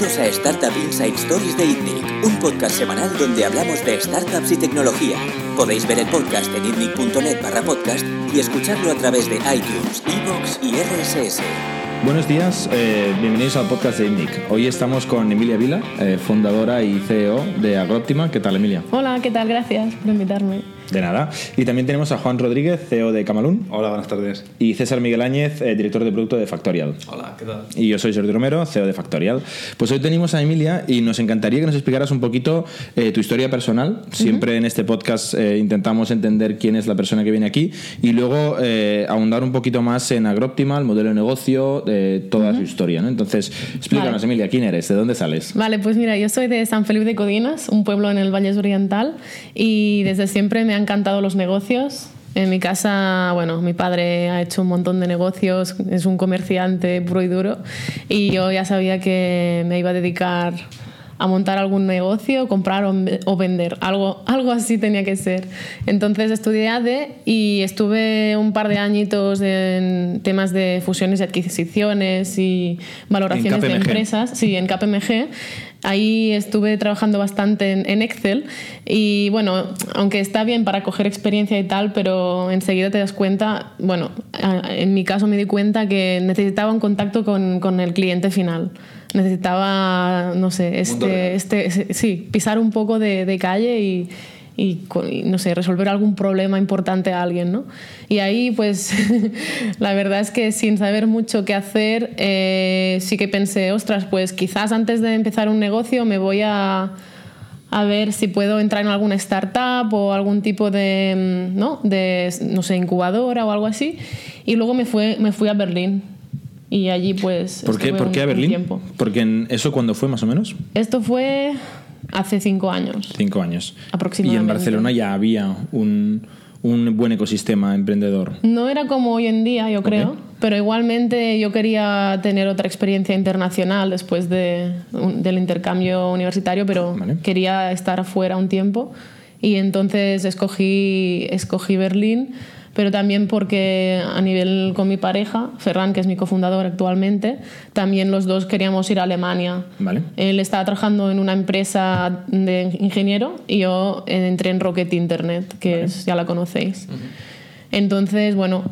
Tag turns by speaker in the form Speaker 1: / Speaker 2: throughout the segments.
Speaker 1: Bienvenidos a Startup Inside Stories de ITNIC, un podcast semanal donde hablamos de startups y tecnología. Podéis ver el podcast en itnic.net barra podcast y escucharlo a través de iTunes, Evox y RSS.
Speaker 2: Buenos días, eh, bienvenidos al podcast de INNIC. Hoy estamos con Emilia Vila, eh, fundadora y CEO de Agroptima. ¿Qué tal, Emilia?
Speaker 3: Hola, ¿qué tal? Gracias por invitarme.
Speaker 2: De nada. Y también tenemos a Juan Rodríguez, CEO de Camalún.
Speaker 4: Hola, buenas tardes.
Speaker 2: Y César Miguel Áñez, eh, director de producto de Factorial.
Speaker 5: Hola, ¿qué tal?
Speaker 2: Y yo soy Jordi Romero, CEO de Factorial. Pues hoy tenemos a Emilia y nos encantaría que nos explicaras un poquito eh, tu historia personal. Siempre en este podcast eh, intentamos entender quién es la persona que viene aquí y luego eh, ahondar un poquito más en Agroptima, el modelo de negocio, toda su historia. ¿no? Entonces, explícanos,
Speaker 3: Vale.
Speaker 2: Emilia, ¿quién eres? ¿De dónde sales?
Speaker 3: Vale, pues mira, yo soy de San Felipe de Codinas, un pueblo en el Valle Oriental, y desde siempre me han encantado los negocios. En mi casa, bueno, mi padre ha hecho un montón de negocios, es un comerciante puro y duro, y yo ya sabía que me iba a dedicar a montar algún negocio, comprar o, vender, algo, algo así tenía que ser. Entonces estudié ADE y estuve un par de añitos en temas de fusiones y adquisiciones y valoraciones de empresas, sí, en KPMG. Ahí estuve trabajando bastante en, Excel y bueno, aunque está bien para coger experiencia y tal, pero enseguida te das cuenta, bueno, en mi caso me di cuenta que necesitaba un contacto con, con el cliente final. Necesitaba, no sé, este, este, sí, pisar un poco de, de calle y, y, no sé, resolver algún problema importante a alguien, ¿no? Y ahí, pues, la verdad es que sin saber mucho qué hacer, eh, sí que pensé, ostras, pues quizás antes de empezar un negocio me voy a, a ver si puedo entrar en alguna startup o algún tipo de, mm, ¿no? De, no sé, incubadora o algo así. Y luego me, fue, me fui a Berlín. Y allí, pues.
Speaker 2: ¿Por qué, ¿por qué
Speaker 3: un-
Speaker 2: a Berlín?
Speaker 3: tiempo.
Speaker 2: Porque en eso cuando fue más o menos?
Speaker 3: Esto fue hace cinco años.
Speaker 2: Cinco años.
Speaker 3: Aproximadamente.
Speaker 2: Y en Barcelona ya había un, un buen ecosistema emprendedor.
Speaker 3: No era como hoy en día, yo creo, pero igualmente yo quería tener otra experiencia internacional después de, un- del intercambio universitario, pero
Speaker 2: Vale.
Speaker 3: quería estar afuera un tiempo y entonces escogí, escogí Berlín, pero también porque a nivel con mi pareja, Ferran, que es mi cofundador actualmente, también los dos queríamos ir a Alemania.
Speaker 2: Vale.
Speaker 3: Él estaba trabajando en una empresa de ingeniero y yo entré en Rocket Internet, que es- ya la conocéis. Entonces, bueno,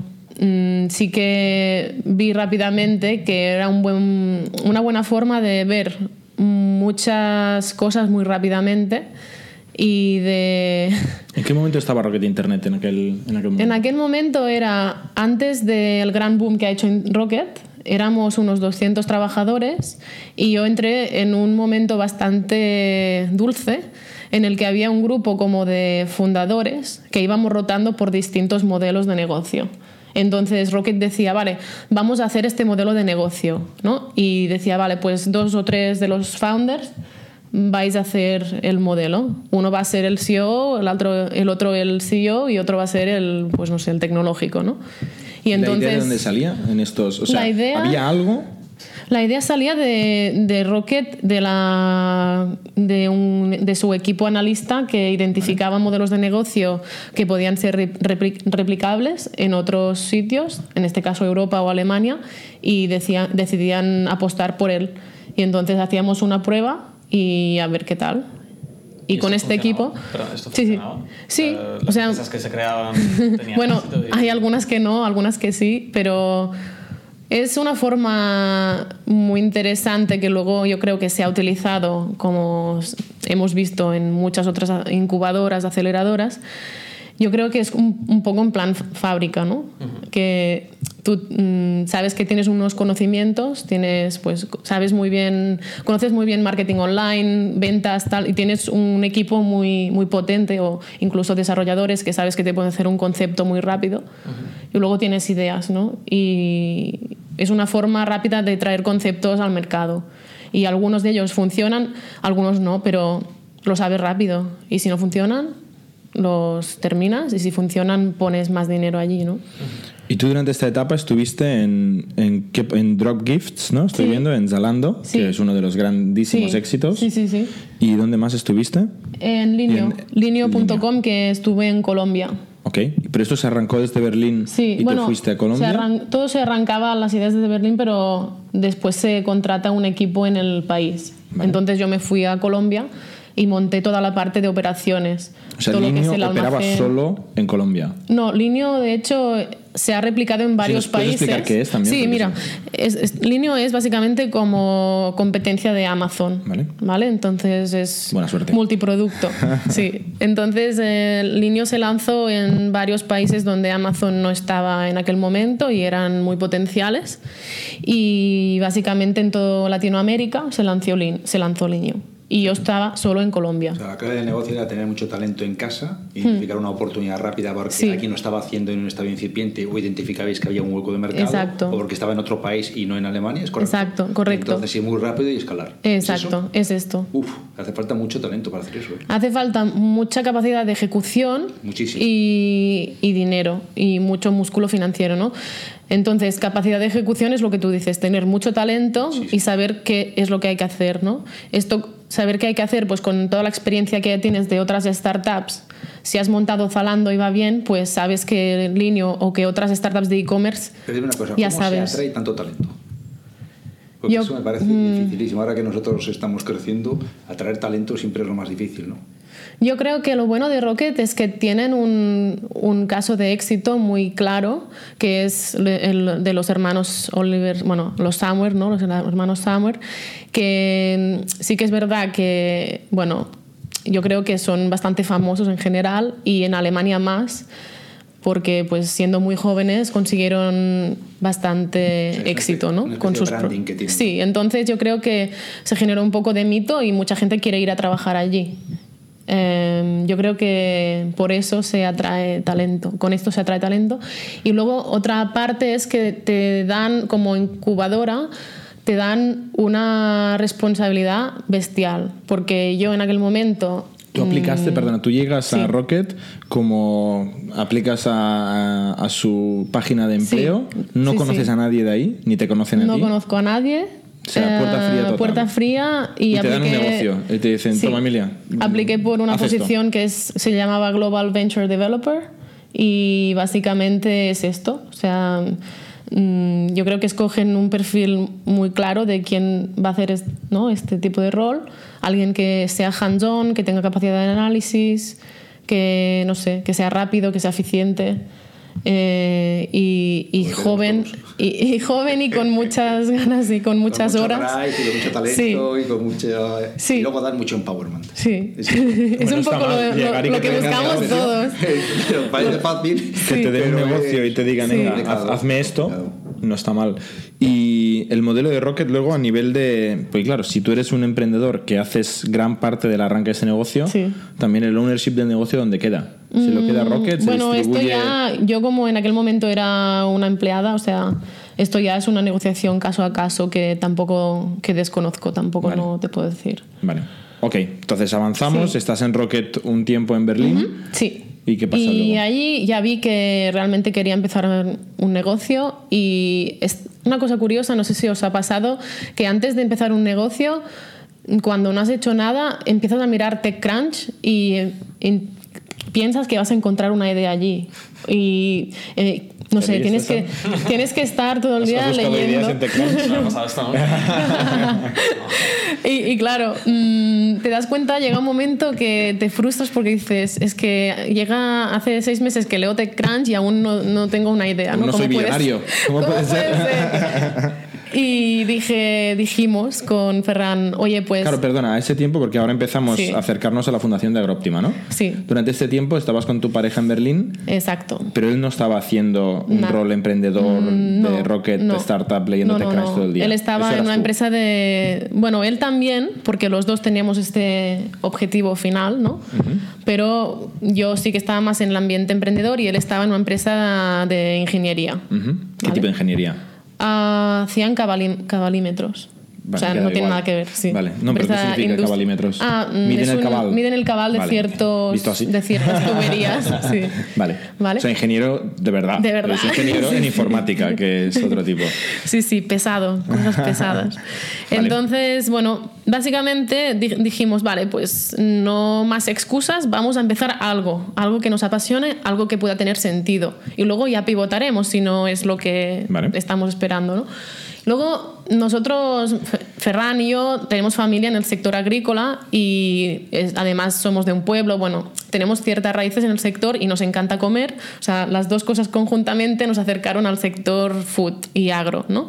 Speaker 3: mm, sí que vi rápidamente que era un buen, una buena forma de ver muchas cosas muy rápidamente y de...
Speaker 2: ¿En qué momento estaba Rocket Internet en aquel, en aquel momento?
Speaker 3: En aquel momento era antes del gran boom que ha hecho Rocket, éramos unos 200 trabajadores y yo entré en un momento bastante dulce en el que había un grupo como de fundadores que íbamos rotando por distintos modelos de negocio. Entonces Rocket decía, vale, vamos a hacer este modelo de negocio, ¿no? Y decía, vale, pues dos o tres de los founders vais a hacer el modelo. Uno va a ser el CEO, el otro el, otro el CEO y otro va a ser el, pues no sé, el tecnológico, ¿no? Y entonces,
Speaker 2: ¿La idea de dónde salía en estos? O sea,
Speaker 3: La idea-
Speaker 2: ¿había algo?
Speaker 3: la idea salía de, de Rocket, de, la, de, un- de su equipo analista que identificaba modelos de negocio que podían ser re- repli- replicables en otros sitios, en este caso Europa o Alemania, y decía- decidían apostar por él. Y entonces hacíamos una prueba y a ver qué tal. Y, con
Speaker 5: esto
Speaker 3: este equipo...
Speaker 5: Pero esto
Speaker 3: sí, sí. Sí,
Speaker 5: Eh,
Speaker 3: o sea,
Speaker 5: que se creaban tenían
Speaker 3: bueno,
Speaker 5: y-
Speaker 3: hay algunas que no, algunas que sí, pero es una forma muy interesante que luego yo creo que se ha utilizado, como hemos visto en muchas otras incubadoras, aceleradoras. Yo creo que es un, un poco en plan fábrica, ¿no? Que tú mm, sabes que tienes unos conocimientos, tienes, pues, sabes muy bien, conoces muy bien marketing online, ventas, tal, y tienes un equipo muy, muy potente o incluso desarrolladores que sabes que te pueden hacer un concepto muy rápido y luego tienes ideas, ¿no? Y es una forma rápida de traer conceptos al mercado. Y algunos de ellos funcionan, algunos no, pero lo sabes rápido. Y si no funcionan, los terminas y si funcionan pones más dinero allí, ¿no?
Speaker 2: Y tú durante esta etapa estuviste en, en, Drop Gifts, ¿no? Estoy
Speaker 3: Sí.
Speaker 2: viendo en Zalando,
Speaker 3: Sí.
Speaker 2: que es uno de los grandísimos
Speaker 3: Sí.
Speaker 2: éxitos.
Speaker 3: Sí, sí, sí.
Speaker 2: ¿Y dónde más estuviste?
Speaker 3: En Linio, linio.com que estuve en Colombia.
Speaker 2: Ok, pero esto se arrancó desde Berlín
Speaker 3: Sí,
Speaker 2: y
Speaker 3: bueno,
Speaker 2: tú fuiste a Colombia.
Speaker 3: todo se arrancaba las ideas desde Berlín, pero después se contrata un equipo en el país. Entonces yo me fui a Colombia y monté toda la parte de operaciones.
Speaker 2: O sea,
Speaker 3: todo lo que
Speaker 2: Linio
Speaker 3: es el
Speaker 2: operaba
Speaker 3: almacén.
Speaker 2: solo en Colombia.
Speaker 3: No, Linio de hecho se ha replicado en varios
Speaker 2: ¿nos puedes
Speaker 3: países.
Speaker 2: explicar qué es también?
Speaker 3: Sí, mira, es, es- Linio es básicamente como competencia de Amazon.
Speaker 2: Vale.
Speaker 3: Entonces es
Speaker 2: Buena suerte.
Speaker 3: multiproducto. sí. Entonces eh, Linio se lanzó en varios países donde Amazon no estaba en aquel momento y eran muy potenciales. Y básicamente en toda Latinoamérica se lanzó, se lanzó Linio. Y yo estaba solo en Colombia.
Speaker 4: O sea, la clave del negocio era tener mucho talento en casa, identificar una oportunidad rápida porque
Speaker 3: Hmm. Sí.
Speaker 4: aquí no estaba haciendo en un estadio incipiente o identificabais que había un hueco de mercado
Speaker 3: Exacto.
Speaker 4: o porque estaba en otro país y no en Alemania, ¿es correcto?
Speaker 3: Exacto, correcto.
Speaker 4: Entonces ir muy rápido y escalar. ¿Es
Speaker 3: Exacto, es esto.
Speaker 4: eso? Uf, hace falta mucho talento para hacer eso. ¿eh?
Speaker 3: Hace falta mucha capacidad de ejecución
Speaker 4: Muchísimo.
Speaker 3: y, y dinero y mucho músculo financiero, ¿no? Entonces, capacidad de ejecución es lo que tú dices, tener mucho talento y saber qué es lo que hay que hacer, ¿no? Esto, saber qué hay que hacer, pues con toda la experiencia que ya tienes de otras startups, si has montado Zalando y va bien, pues sabes que Linio o que otras startups de e-commerce
Speaker 4: Pero dime una cosa,
Speaker 3: ya
Speaker 4: ¿cómo
Speaker 3: sabes.
Speaker 4: se atrae tanto talento? Porque
Speaker 3: Yo- mm.
Speaker 4: eso me parece dificilísimo. Ahora que nosotros estamos creciendo, atraer talento siempre es lo más difícil, ¿no?
Speaker 3: Yo creo que lo bueno de Rocket es que tienen un, un caso de éxito muy claro, que es el de los hermanos Oliver, bueno, los Samwer, ¿no? Los hermanos Samwer, que sí que es verdad que, bueno, yo creo que son bastante famosos en general y en Alemania más, porque pues siendo muy jóvenes consiguieron bastante
Speaker 4: Sí,
Speaker 3: éxito, ¿no?
Speaker 4: una especie de branding que tienen.
Speaker 3: Sí, entonces yo creo que se generó un poco de mito y mucha gente quiere ir a trabajar allí. Eh, yo creo que por eso se atrae talento, con esto se atrae talento. Y luego otra parte es que te dan como incubadora, te dan una responsabilidad bestial, porque yo en aquel momento...
Speaker 2: Tú aplicaste, perdona, tú llegas a
Speaker 3: Mm. sí.
Speaker 2: Rocket como aplicas a, a- a su página de empleo,
Speaker 3: Sí,
Speaker 2: no
Speaker 3: sí,
Speaker 2: conoces a nadie de ahí, ni te conocen a
Speaker 3: No
Speaker 2: ti.
Speaker 3: conozco a nadie.
Speaker 2: O sea, puerta fría
Speaker 3: Eh,
Speaker 2: total.
Speaker 3: puerta fría y,
Speaker 2: Y te dan un negocio, y te dicen, "Toma, Emilia,
Speaker 3: Apliqué por una
Speaker 2: haz esto".
Speaker 3: posición que es, se llamaba Global Venture Developer y básicamente es esto. O sea, mm, yo creo que escogen un perfil muy claro de quién va a hacer es- ¿no? este tipo de rol. Alguien que sea hands-on, que tenga capacidad de análisis, que, no sé, que sea rápido, que sea eficiente. Eh, y, joven y, y joven y con muchas ganas y con muchas
Speaker 4: con mucho
Speaker 3: horas
Speaker 4: drive y con mucho talento y con mucho...
Speaker 3: Sí.
Speaker 4: Y luego dar mucho empowerment.
Speaker 3: Sí,
Speaker 4: Es-
Speaker 3: un poco lo, lo-
Speaker 2: que
Speaker 3: lo que buscamos todos.
Speaker 4: Pero parece fácil.
Speaker 2: que te den un negocio
Speaker 4: es-
Speaker 2: y te digan,
Speaker 3: Sí.
Speaker 2: "Venga, haz-
Speaker 4: Complicado.
Speaker 2: hazme esto, no está mal. Y el modelo de Rocket luego a nivel de, pues claro, si tú eres un emprendedor que haces gran parte del arranque de ese negocio,
Speaker 3: Sí.
Speaker 2: también el ownership del negocio, ¿dónde queda? ¿Se lo queda Rocket? ¿Se
Speaker 3: Mm, Bueno, esto ya, yo como en aquel momento era una empleada, o sea, esto ya es una negociación caso a caso que tampoco, que desconozco, tampoco
Speaker 2: Vale.
Speaker 3: no te puedo decir.
Speaker 2: Vale. Ok, entonces avanzamos,
Speaker 3: Sí.
Speaker 2: estás en Rocket un tiempo en Berlín.
Speaker 3: Sí.
Speaker 2: ¿Y qué pasa
Speaker 3: Y
Speaker 2: luego?
Speaker 3: allí ya vi que realmente quería empezar un negocio y es una cosa curiosa, no sé si os ha pasado, que antes de empezar un negocio, cuando no has hecho nada, empiezas a mirar TechCrunch y, y piensas que vas a encontrar una idea allí. Y eh, no sé,
Speaker 2: ¿Tenéis
Speaker 3: tienes que, tienes que estar todo el
Speaker 2: ¿Has
Speaker 3: día leyendo. y, y claro, mm, te das cuenta, llega un momento que te frustras porque dices, es que llega hace seis meses que leo TechCrunch y aún no, no tengo una idea. ¿no?
Speaker 2: no
Speaker 3: ¿Cómo
Speaker 2: soy
Speaker 3: puedes-
Speaker 2: millonario. ¿Cómo puede ser?
Speaker 3: ser? Y dije, dijimos con Ferran, oye, pues
Speaker 2: Claro, perdona, a ese tiempo, porque ahora empezamos
Speaker 3: Sí.
Speaker 2: a acercarnos a la fundación de Agrooptima, ¿no?
Speaker 3: Sí.
Speaker 2: Durante este tiempo estabas con tu pareja en Berlín,
Speaker 3: exacto.
Speaker 2: pero él no estaba haciendo un rol emprendedor de
Speaker 3: No,
Speaker 2: Rocket,
Speaker 3: no.
Speaker 2: de startup, leyendo
Speaker 3: No, no.
Speaker 2: todo el día.
Speaker 3: Él estaba en una
Speaker 2: tú.
Speaker 3: empresa de. Bueno, él también, porque los dos teníamos este objetivo final, ¿no? Pero yo sí que estaba más en el ambiente emprendedor y él estaba en una empresa de ingeniería.
Speaker 2: Ujú. ¿Qué
Speaker 3: Vale.
Speaker 2: tipo de ingeniería?
Speaker 3: Ah, Hacían cabali- cabalímetros.
Speaker 2: Vale,
Speaker 3: o sea, no tiene
Speaker 2: igual.
Speaker 3: nada que ver, sí.
Speaker 2: Vale, no, pero ¿qué significa cabalímetros?
Speaker 3: Ah, mm,
Speaker 2: Miden el cabal.
Speaker 3: Miden el cabal de,
Speaker 2: Vale.
Speaker 3: de ciertas tuberías. sí.
Speaker 2: Vale.
Speaker 3: Vale.
Speaker 2: O sea, ingeniero de verdad.
Speaker 3: De verdad.
Speaker 2: Es ingeniero en informática, que es otro tipo.
Speaker 3: Sí, sí, pesado, cosas pesadas. Entonces, bueno, básicamente di- dijimos, vale, pues no más excusas, vamos a empezar algo, algo que nos apasione, algo que pueda tener sentido. Y luego ya pivotaremos si no es lo que estamos esperando, ¿no? Luego, nosotros, Fe- Ferran y yo, tenemos familia en el sector agrícola y es- además somos de un pueblo, bueno, tenemos ciertas raíces en el sector y nos encanta comer. O sea, las dos cosas conjuntamente nos acercaron al sector food y agro, ¿no?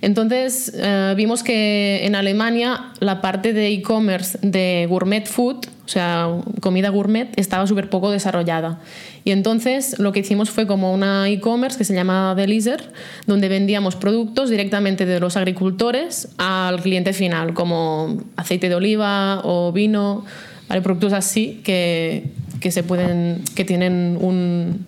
Speaker 3: Entonces, eh, vimos que en Alemania la parte de e-commerce de gourmet food, o sea, comida gourmet, estaba súper poco desarrollada. Y entonces lo que hicimos fue como una e-commerce que se llama Delizer, donde vendíamos productos directamente de los agricultores al cliente final, como aceite de oliva o vino, ¿vale? productos así que, que se pueden, que tienen un,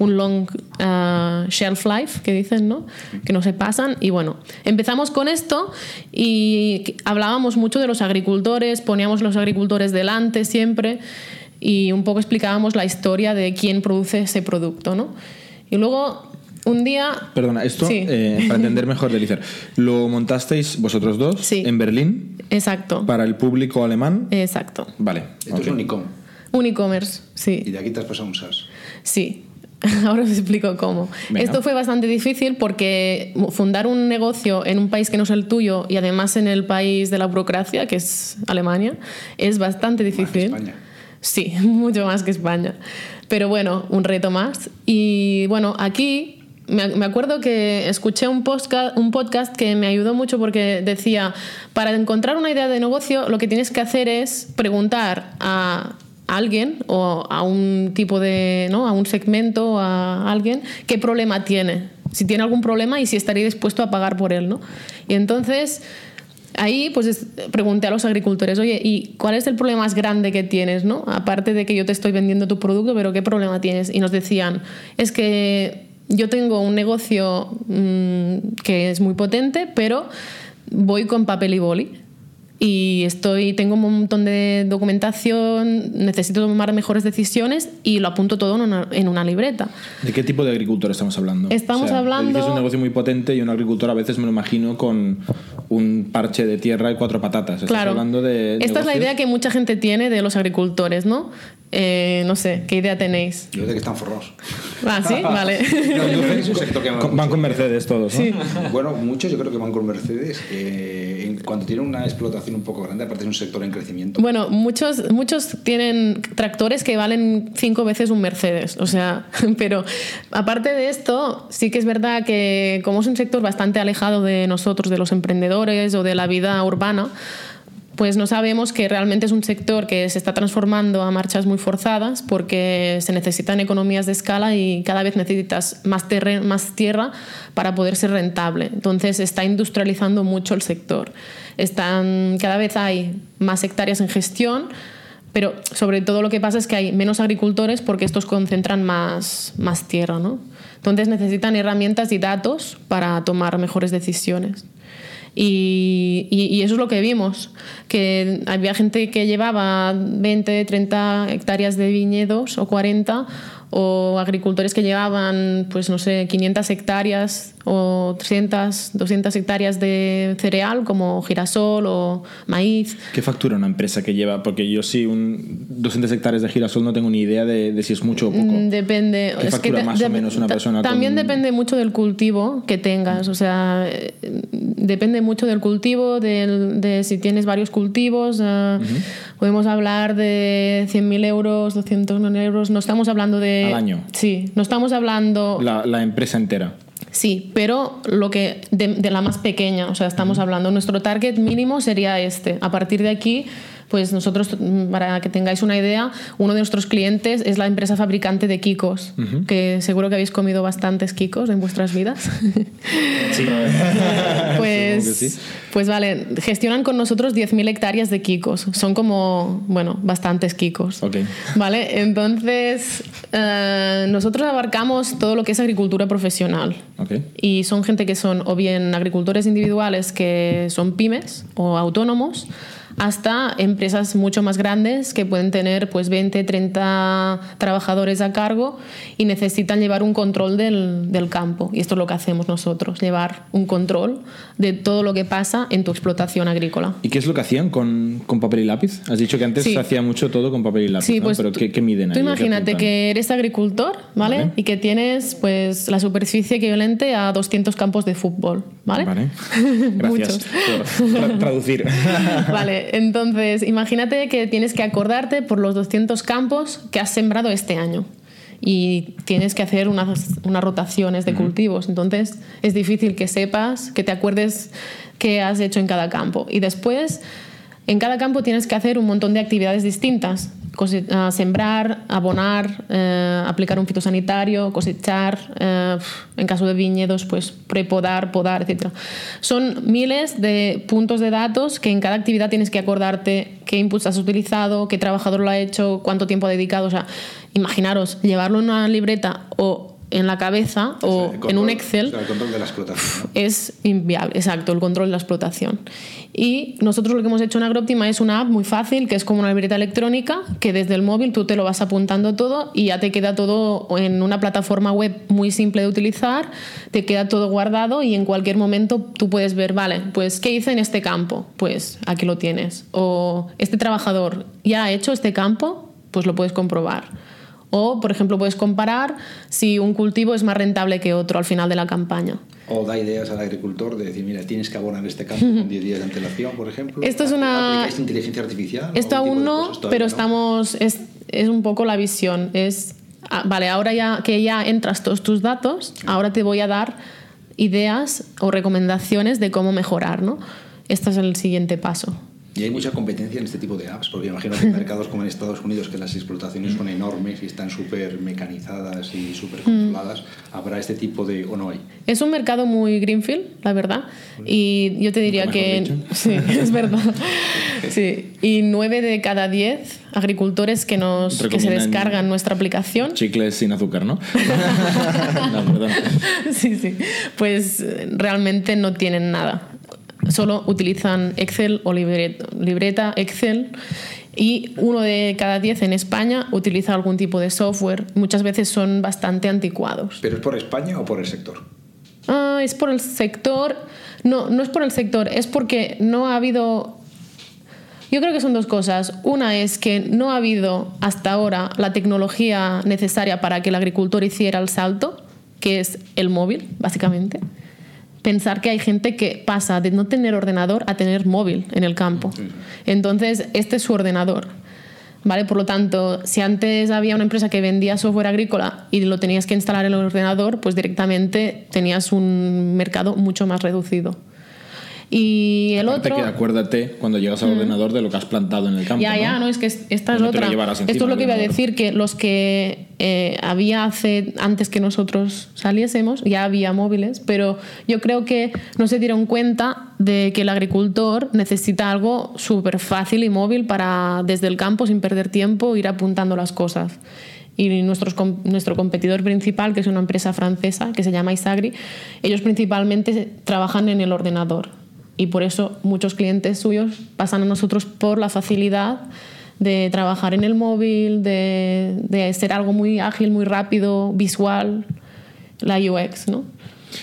Speaker 3: un long uh, shelf life, que dicen, ¿no? Que no se pasan. Y bueno, empezamos con esto y hablábamos mucho de los agricultores, poníamos los agricultores delante siempre y un poco explicábamos la historia de quién produce ese producto, ¿no? Y luego, un día...
Speaker 2: Perdona, esto,
Speaker 3: Sí.
Speaker 2: eh, para entender mejor, Delicer, ¿lo montasteis vosotros dos
Speaker 3: Sí.
Speaker 2: en Berlín
Speaker 3: Exacto,
Speaker 2: para el público alemán?
Speaker 3: exacto.
Speaker 2: Vale.
Speaker 4: Esto es un e-com.
Speaker 3: Un e-commerce,
Speaker 4: Y
Speaker 3: sí.
Speaker 4: de aquí te has pasado un SaaS.
Speaker 3: Sí, ahora os explico cómo.
Speaker 2: Venga.
Speaker 3: Esto fue bastante difícil porque fundar un negocio en un país que no es el tuyo y además en el país de la burocracia, que es Alemania, es bastante
Speaker 4: Más que
Speaker 3: difícil.
Speaker 4: España.
Speaker 3: Sí, mucho más que España. Pero bueno, un reto más. Y bueno, aquí me, acuerdo que escuché un podcast, que me ayudó mucho porque decía, para encontrar una idea de negocio, lo que tienes que hacer es preguntar a alguien o a un tipo de, ¿no? a un segmento, a alguien, qué problema tiene. Si tiene algún problema y si estaría dispuesto a pagar por él, ¿no? Y entonces ahí pues es- pregunté a los agricultores, oye, ¿y cuál es el problema más grande que tienes, no? Aparte de que yo te estoy vendiendo tu producto, pero ¿qué problema tienes? Y nos decían, es que yo tengo un negocio mm, que es muy potente, pero voy con papel y boli. Y estoy, tengo un montón de documentación, necesito tomar mejores decisiones y lo apunto todo en una, en una libreta.
Speaker 2: ¿De qué tipo de agricultor estamos hablando?
Speaker 3: Estamos hablando-
Speaker 2: Es un negocio muy potente y un agricultor a veces me lo imagino con un parche de tierra y cuatro patatas. Estás
Speaker 3: Claro.
Speaker 2: hablando de.
Speaker 3: Esta es la idea que mucha gente tiene de los agricultores, ¿no? Eh, no sé, ¿qué idea tenéis?
Speaker 4: Yo de que están forrados.
Speaker 3: Ah, sí, vale.
Speaker 4: No, yo creo que es un sector que
Speaker 2: Van con Mercedes todos, ¿no?
Speaker 3: Sí.
Speaker 4: Bueno, muchos yo creo que van con Mercedes. eh, en- cuando tienen una explotación un poco grande, aparte es un sector en crecimiento.
Speaker 3: Bueno, muchos, muchos tienen tractores que valen cinco veces un Mercedes. O sea, pero aparte de esto, sí que es verdad que como es un sector bastante alejado de nosotros, de los emprendedores o de la vida urbana, pues no sabemos que realmente es un sector que se está transformando a marchas muy forzadas porque se necesitan economías de escala y cada vez necesitas más, más tierra para poder ser rentable. Entonces se está industrializando mucho el sector. Cada vez hay más hectáreas en gestión, pero sobre todo lo que pasa es que hay menos agricultores porque estos concentran más, más tierra. ¿no? Entonces necesitan herramientas y datos para tomar mejores decisiones. Y, y- y eso es lo que vimos, que había gente que llevaba 20, 30 hectáreas de viñedos o 40, o agricultores que llevaban, pues no sé, 500 hectáreas o 300, 200 hectáreas de cereal como girasol o maíz.
Speaker 2: ¿Qué factura una empresa que lleva? Porque yo sí, un 200 hectáreas de girasol no tengo ni idea de, de si es mucho o poco.
Speaker 3: Mm, Depende.
Speaker 2: ¿Qué factura
Speaker 3: te-
Speaker 2: más o
Speaker 3: dep-
Speaker 2: menos una persona
Speaker 3: También
Speaker 2: con-
Speaker 3: depende mucho del cultivo que tengas. O sea, eh, depende mucho del cultivo, del- de si tienes varios cultivos. eh, Podemos hablar de 100.000 euros, 200.000 euros. No estamos hablando de.
Speaker 2: Al año.
Speaker 3: Sí, no estamos hablando.
Speaker 2: La, la empresa entera.
Speaker 3: Sí, pero lo que de, de la más pequeña, o sea, estamos hablando, nuestro target mínimo sería este. A partir de aquí, pues nosotros, para que tengáis una idea, uno de nuestros clientes es la empresa fabricante de Kikos, que seguro que habéis comido bastantes Kikos en vuestras vidas.
Speaker 5: Sí.
Speaker 3: pues,
Speaker 2: Supongo que sí.
Speaker 3: pues vale, gestionan con nosotros 10.000 hectáreas de Kikos. Son como, bueno, bastantes Kikos.
Speaker 2: Ok.
Speaker 3: Vale, entonces eh, nosotros abarcamos todo lo que es agricultura profesional.
Speaker 2: Ok.
Speaker 3: Y son gente que son o bien agricultores individuales que son pymes o autónomos, hasta empresas mucho más grandes que pueden tener pues 20, 30 trabajadores a cargo y necesitan llevar un control del, del campo. Y esto es lo que hacemos nosotros, llevar un control de todo lo que pasa en tu explotación agrícola.
Speaker 2: ¿Y qué es lo que hacían con, con papel y lápiz? Has dicho que antes
Speaker 3: Sí.
Speaker 2: se hacía mucho todo con papel y lápiz,
Speaker 3: Sí,
Speaker 2: ¿no?
Speaker 3: pues
Speaker 2: pero
Speaker 3: tú-
Speaker 2: ¿qué, qué miden
Speaker 3: Tú
Speaker 2: ahí? ¿Qué
Speaker 3: imagínate que eres agricultor, ¿vale?
Speaker 2: Vale.
Speaker 3: Y que tienes pues la superficie equivalente a 200 campos de fútbol, ¿vale?
Speaker 2: Vale. Gracias por tra- traducir.
Speaker 3: Vale, entonces imagínate que tienes que acordarte por los 200 campos que has sembrado este año y tienes que hacer unas, unas rotaciones de cultivos. Entonces es difícil que sepas, que te acuerdes qué has hecho en cada campo. Y después, en cada campo tienes que hacer un montón de actividades distintas. Ah, sembrar, abonar, eh, aplicar un fitosanitario, cosechar, eh, en caso de viñedos, pues prepodar, podar, etc. Son miles de puntos de datos que en cada actividad tienes que acordarte qué inputs has utilizado, qué trabajador lo ha hecho, cuánto tiempo ha dedicado. O sea, imaginaros, llevarlo en una libreta o en la cabeza o
Speaker 4: El
Speaker 3: en
Speaker 4: control-
Speaker 3: un Excel
Speaker 4: o sea, el control de la explotación. ¿no?
Speaker 3: es inviable, exacto, el control de la explotación. Y nosotros lo que hemos hecho en Agroptima es una app muy fácil, que es como una libreta electrónica, que desde el móvil tú te lo vas apuntando todo y ya te queda todo en una plataforma web muy simple de utilizar, te queda todo guardado y en cualquier momento tú puedes ver, vale, pues ¿qué hice en este campo? Pues aquí lo tienes. O este trabajador ya ha hecho este campo, pues lo puedes comprobar. O, por ejemplo, puedes comparar si un cultivo es más rentable que otro al final de la campaña.
Speaker 4: O da ideas al agricultor de decir, mira, tienes que abonar este campo con 10 días de antelación, por ejemplo.
Speaker 3: Esto es una-
Speaker 4: ¿Aplicáis inteligencia artificial?
Speaker 3: Esto
Speaker 4: ¿Algún
Speaker 3: aún no, pero
Speaker 4: no?
Speaker 3: estamos. Es, es un poco la visión. Es. ah, vale, ahora ya que ya entras todos tus datos, ahora te voy a dar ideas o recomendaciones de cómo mejorar, ¿no? Este es el siguiente paso.
Speaker 4: Y hay mucha competencia en este tipo de apps, porque imagino que en mercados como en Estados Unidos, que las explotaciones son enormes y están súper mecanizadas y súper controladas, ¿habrá este tipo de... o no hay?
Speaker 3: Es un mercado muy greenfield, la verdad. Y yo te diría que. Sí, es verdad. Sí. Y nueve de cada diez agricultores que, nos, que se descargan nuestra aplicación
Speaker 2: Chicles sin azúcar, ¿no? no, perdón.
Speaker 3: Sí, sí. Pues realmente no tienen nada. Solo utilizan Excel o libreta, Excel y uno de cada diez en España utiliza algún tipo de software. Muchas veces son bastante anticuados.
Speaker 4: ¿Pero es por España o por el sector?
Speaker 3: Ah, es por el sector. No, no es por el sector, es porque no ha habido. Yo creo que son dos cosas. Una es que no ha habido hasta ahora la tecnología necesaria para que el agricultor hiciera el salto, que es el móvil, básicamente. Pensar que hay gente que pasa de no tener ordenador a tener móvil en el campo. Entonces, este es su ordenador. ¿Vale? Por lo tanto, si antes había una empresa que vendía software agrícola y lo tenías que instalar en el ordenador, pues directamente tenías un mercado mucho más reducido. Y el
Speaker 2: Aparte
Speaker 3: otro...
Speaker 2: que acuérdate cuando llegas al ordenador de lo que has plantado en el campo.
Speaker 3: Ya, ya,
Speaker 2: ¿no?
Speaker 3: no, es que es- esta es
Speaker 2: No
Speaker 3: otra. Esto es lo que iba a decir, que los que eh, había hace, antes que nosotros saliésemos, ya había móviles, pero yo creo que no se dieron cuenta de que el agricultor necesita algo súper fácil y móvil para, desde el campo, sin perder tiempo, ir apuntando las cosas. Y nuestros, nuestro competidor principal, que es una empresa francesa que se llama Isagri, ellos principalmente trabajan en el ordenador y por eso muchos clientes suyos pasan a nosotros por la facilidad de trabajar en el móvil, de, de ser algo muy ágil, muy rápido, visual, la UX, ¿no?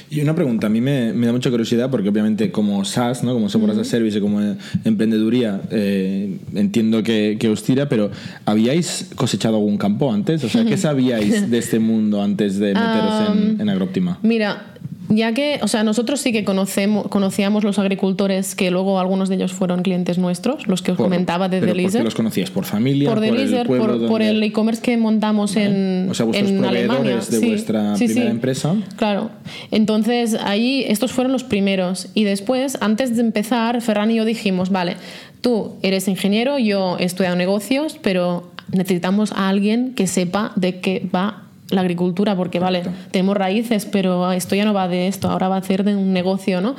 Speaker 2: Y una pregunta, a mí me, me da mucha curiosidad porque obviamente como SaaS, ¿no? como Software as a Service y como emprendeduría, eh, entiendo que, que os tira, pero ¿habíais cosechado algún campo antes? O sea, ¿qué sabíais de este mundo antes de meteros en, en Agroptima?
Speaker 3: Mira, ya que, o sea, nosotros sí que conocemos, conocíamos los agricultores, que luego algunos de ellos fueron clientes nuestros, los que os
Speaker 2: Por-
Speaker 3: comentaba de
Speaker 2: ¿Por
Speaker 3: Delizer.
Speaker 2: los conocíais? ¿Por familia?
Speaker 3: por
Speaker 2: ¿Por, el
Speaker 3: Delizer, por, por
Speaker 2: donde-
Speaker 3: el e-commerce que montamos en,
Speaker 2: O sea, vuestros
Speaker 3: en
Speaker 2: proveedores
Speaker 3: Alemania.
Speaker 2: de
Speaker 3: Sí,
Speaker 2: vuestra
Speaker 3: sí,
Speaker 2: primera
Speaker 3: sí.
Speaker 2: empresa.
Speaker 3: Claro. Entonces, ahí estos fueron los primeros. Y después, antes de empezar, Ferran y yo dijimos, vale, tú eres ingeniero, yo he estudiado negocios, pero necesitamos a alguien que sepa de qué va la agricultura, porque vale, tenemos raíces, pero esto ya no va de esto, ahora va a ser de un negocio, ¿no?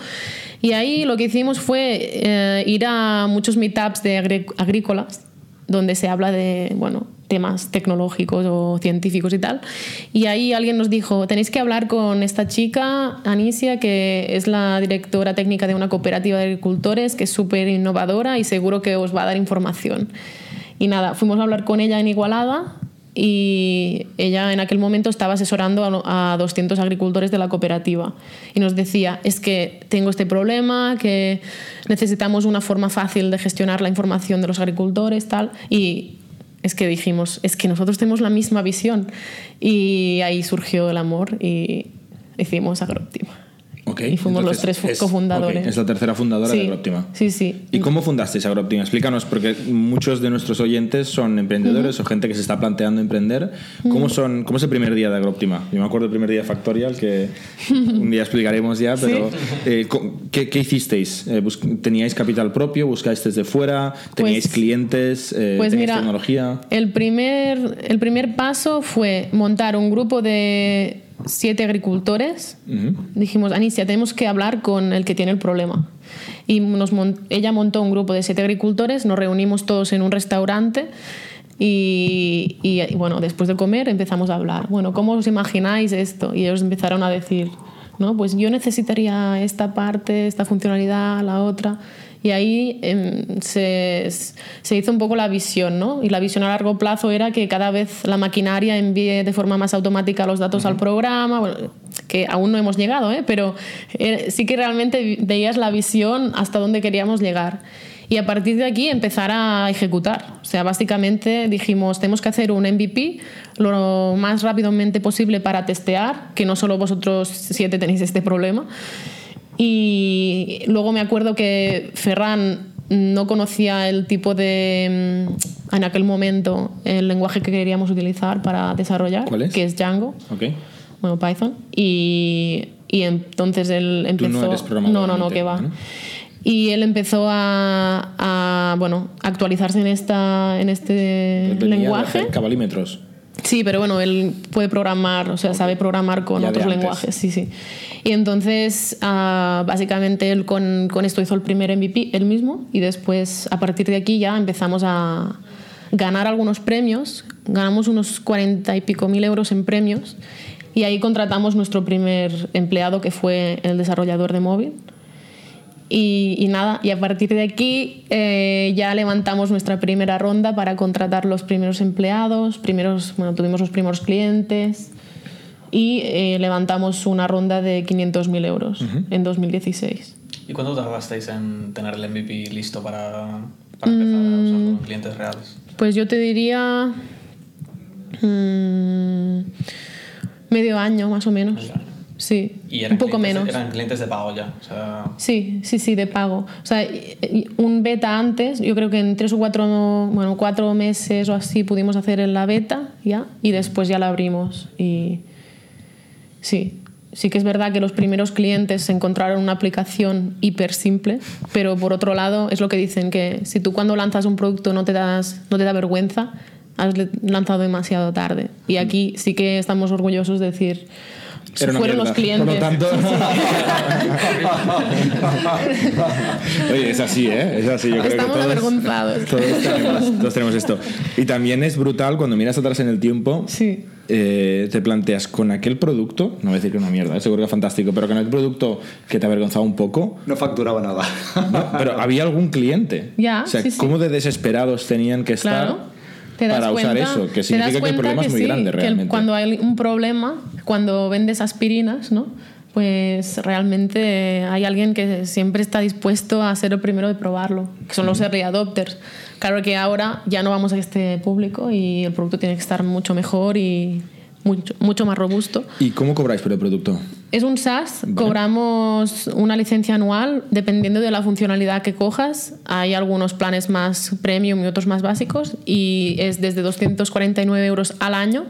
Speaker 3: Y ahí lo que hicimos fue eh, ir a muchos meetups de agrícolas, donde se habla de, bueno, temas tecnológicos o científicos y tal. Y ahí alguien nos dijo, tenéis que hablar con esta chica, Anicia, que es la directora técnica de una cooperativa de agricultores, que es súper innovadora y seguro que os va a dar información. Y nada, fuimos a hablar con ella en Igualada y ella en aquel momento estaba asesorando a, a 200 agricultores de la cooperativa y nos decía, es que tengo este problema, que necesitamos una forma fácil de gestionar la información de los agricultores, tal, y es que dijimos, es que nosotros tenemos la misma visión y ahí surgió el amor y hicimos Agroptima. Y fuimos los tres fu- cofundadores.
Speaker 2: es la tercera fundadora
Speaker 3: Sí,
Speaker 2: de Agroptima.
Speaker 3: Sí, sí.
Speaker 2: ¿Y cómo fundasteis Agroptima? Explícanos, porque muchos de nuestros oyentes son emprendedores o gente que se está planteando emprender. ¿Cómo, son, ¿Cómo es el primer día de Agroptima? Yo me acuerdo del primer día de Factorial, que un día explicaremos ya, pero eh, ¿qué, qué hicisteis? Eh, ¿Teníais capital propio? ¿Buscáis desde fuera? ¿Teníais
Speaker 3: Pues-
Speaker 2: clientes? Eh,
Speaker 3: Pues
Speaker 2: ¿Teníais
Speaker 3: mira,
Speaker 2: tecnología?
Speaker 3: El primer, el primer paso fue montar un grupo de siete agricultores.
Speaker 2: Ujú.
Speaker 3: Dijimos, Anicia, tenemos que hablar con el que tiene el problema. Y nos ella montó un grupo de siete agricultores, nos reunimos todos en un restaurante y, y, y, bueno, después de comer empezamos a hablar. Bueno, ¿cómo os imagináis esto? Y ellos empezaron a decir, no, pues yo necesitaría esta parte, esta funcionalidad, la otra. Y ahí em, se, se hizo un poco la visión, ¿no? Y la visión a largo plazo era que cada vez la maquinaria envíe de forma más automática los datos al programa, bueno, que aún no hemos llegado, ¿eh? pero eh, sí que realmente veías la visión hasta dónde queríamos llegar. Y a partir de aquí empezar a ejecutar. O sea, básicamente dijimos, tenemos que hacer un MVP lo más rápidamente posible para testear, que no solo vosotros siete tenéis este problema. Y luego me acuerdo que Ferran no conocía el tipo de, mm, en aquel momento, el lenguaje que queríamos utilizar para desarrollar,
Speaker 2: ¿Cuál es?
Speaker 3: que es Django,
Speaker 2: Ok.
Speaker 3: bueno, Python. Y, y entonces él
Speaker 2: Tú
Speaker 3: empezó...
Speaker 2: no eres programador,
Speaker 3: no, no, no, que va.
Speaker 2: ¿no?
Speaker 3: Y él empezó a, a, bueno, actualizarse en, esta, en este
Speaker 2: de
Speaker 3: lenguaje.
Speaker 2: cabalímetros.
Speaker 3: Sí, pero bueno, él puede programar, o sea, sabe programar con
Speaker 2: Ya
Speaker 3: otros lenguajes, sí, sí. Y entonces, ah, básicamente, él con, con esto hizo el primer MVP, él mismo, y después, a partir de aquí, ya empezamos a ganar algunos premios. Ganamos unos 40 y pico mil euros en premios, y ahí contratamos nuestro primer empleado, que fue el desarrollador de móvil. Y, y nada, y a partir de aquí eh, ya levantamos nuestra primera ronda para contratar los primeros empleados, primeros, bueno, tuvimos los primeros clientes y eh, levantamos una ronda de 500.000 euros en 2016.
Speaker 5: ¿Y cuánto tardasteis en tener el MVP listo para, para empezar a usarlo con clientes reales?
Speaker 3: Pues yo te diría mm, medio año más o menos.
Speaker 5: Medio año.
Speaker 3: Sí,
Speaker 5: Y eran
Speaker 3: un poco
Speaker 5: clientes-
Speaker 3: menos.
Speaker 5: Eran clientes de pago ya. O sea,
Speaker 3: Sí, sí, sí, de pago. O sea, un beta antes, yo creo que en tres o cuatro, bueno, cuatro meses o así pudimos hacer la beta ya y después ya la abrimos. Y sí, sí que es verdad que los primeros clientes encontraron una aplicación hiper simple, pero por otro lado es lo que dicen, que si tú cuando lanzas un producto no te, das, no te da vergüenza, has lanzado demasiado tarde. Y aquí sí que estamos orgullosos de decir... Fueron los clientes.
Speaker 2: Por lo tanto. Oye, es así, ¿eh? Es así. Yo creo que
Speaker 3: Estamos
Speaker 2: todos-
Speaker 3: avergonzados.
Speaker 2: Todos tenemos, todos tenemos esto. Y también es brutal cuando miras atrás en el tiempo.
Speaker 3: Sí.
Speaker 2: eh, te planteas con aquel producto, no voy a decir que una mierda, eh, seguro que fantástico, pero con aquel producto que te avergonzaba un poco,
Speaker 4: No facturaba nada.
Speaker 2: no, pero había algún cliente.
Speaker 3: Ya,
Speaker 2: o sea,
Speaker 3: sí, sí.
Speaker 2: ¿cómo de desesperados tenían que estar
Speaker 3: Claro. Te das
Speaker 2: para usar
Speaker 3: cuenta-
Speaker 2: eso? Que significa que el problema es muy
Speaker 3: sí,
Speaker 2: grande
Speaker 3: que el-
Speaker 2: realmente.
Speaker 3: cuando hay un problema, cuando vendes aspirinas, ¿no? Pues realmente hay alguien que siempre está dispuesto a ser el primero de probarlo, que son los early adopters. Claro que ahora ya no vamos a este público y el producto tiene que estar mucho mejor y mucho, mucho más robusto.
Speaker 2: ¿Y cómo cobráis por el producto?
Speaker 3: Es un SaaS,
Speaker 2: Vale.
Speaker 3: cobramos una licencia anual dependiendo de la funcionalidad que cojas. Hay algunos planes más premium y otros más básicos y es desde 249 euros al año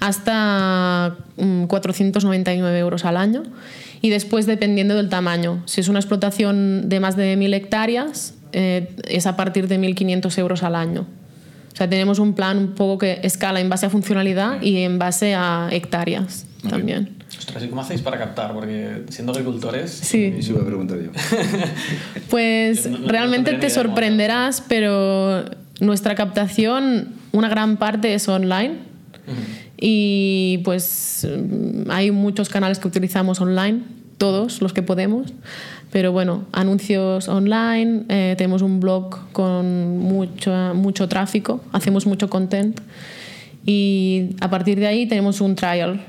Speaker 3: hasta mm, 499 euros al año. Y después dependiendo del tamaño. Si es una explotación de más de 1.000 hectáreas, eh, es a partir de 1.500 euros al año. O sea, tenemos un plan un poco que escala en base a funcionalidad y en base a hectáreas también.
Speaker 5: ostras, ¿y cómo hacéis para captar? Porque siendo agricultores,
Speaker 3: Sí.
Speaker 4: Eso iba a preguntar yo.
Speaker 3: Pues
Speaker 5: No- no- no
Speaker 3: realmente te sorprenderás, pero nuestra captación una gran parte es online y pues mm, hay muchos canales que utilizamos online, todos los que podemos, pero bueno, anuncios online, eh, tenemos un blog con mucho, mucho tráfico, hacemos mucho content y a partir de ahí tenemos un trial.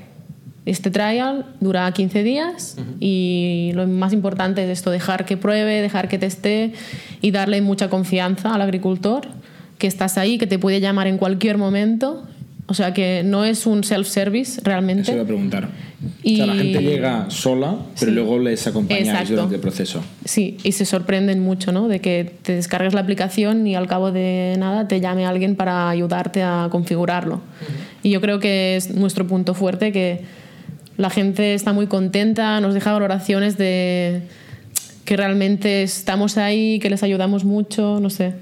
Speaker 3: Este trial dura 15 días y lo más importante es esto, dejar que pruebe, dejar que teste y darle mucha confianza al agricultor, que estás ahí, que te puede llamar en cualquier momento o sea que no es un self-service realmente.
Speaker 2: Eso iba a preguntar. O sea, la gente llega sola, pero
Speaker 3: Sí.
Speaker 2: luego les acompañáis durante el proceso.
Speaker 3: Sí, y se sorprenden mucho, ¿no? De que te descargues la aplicación y al cabo de nada te llame alguien para ayudarte a configurarlo. Y yo creo que es nuestro punto fuerte, que la gente está muy contenta, nos deja valoraciones de que realmente estamos ahí, que les ayudamos mucho, no sé.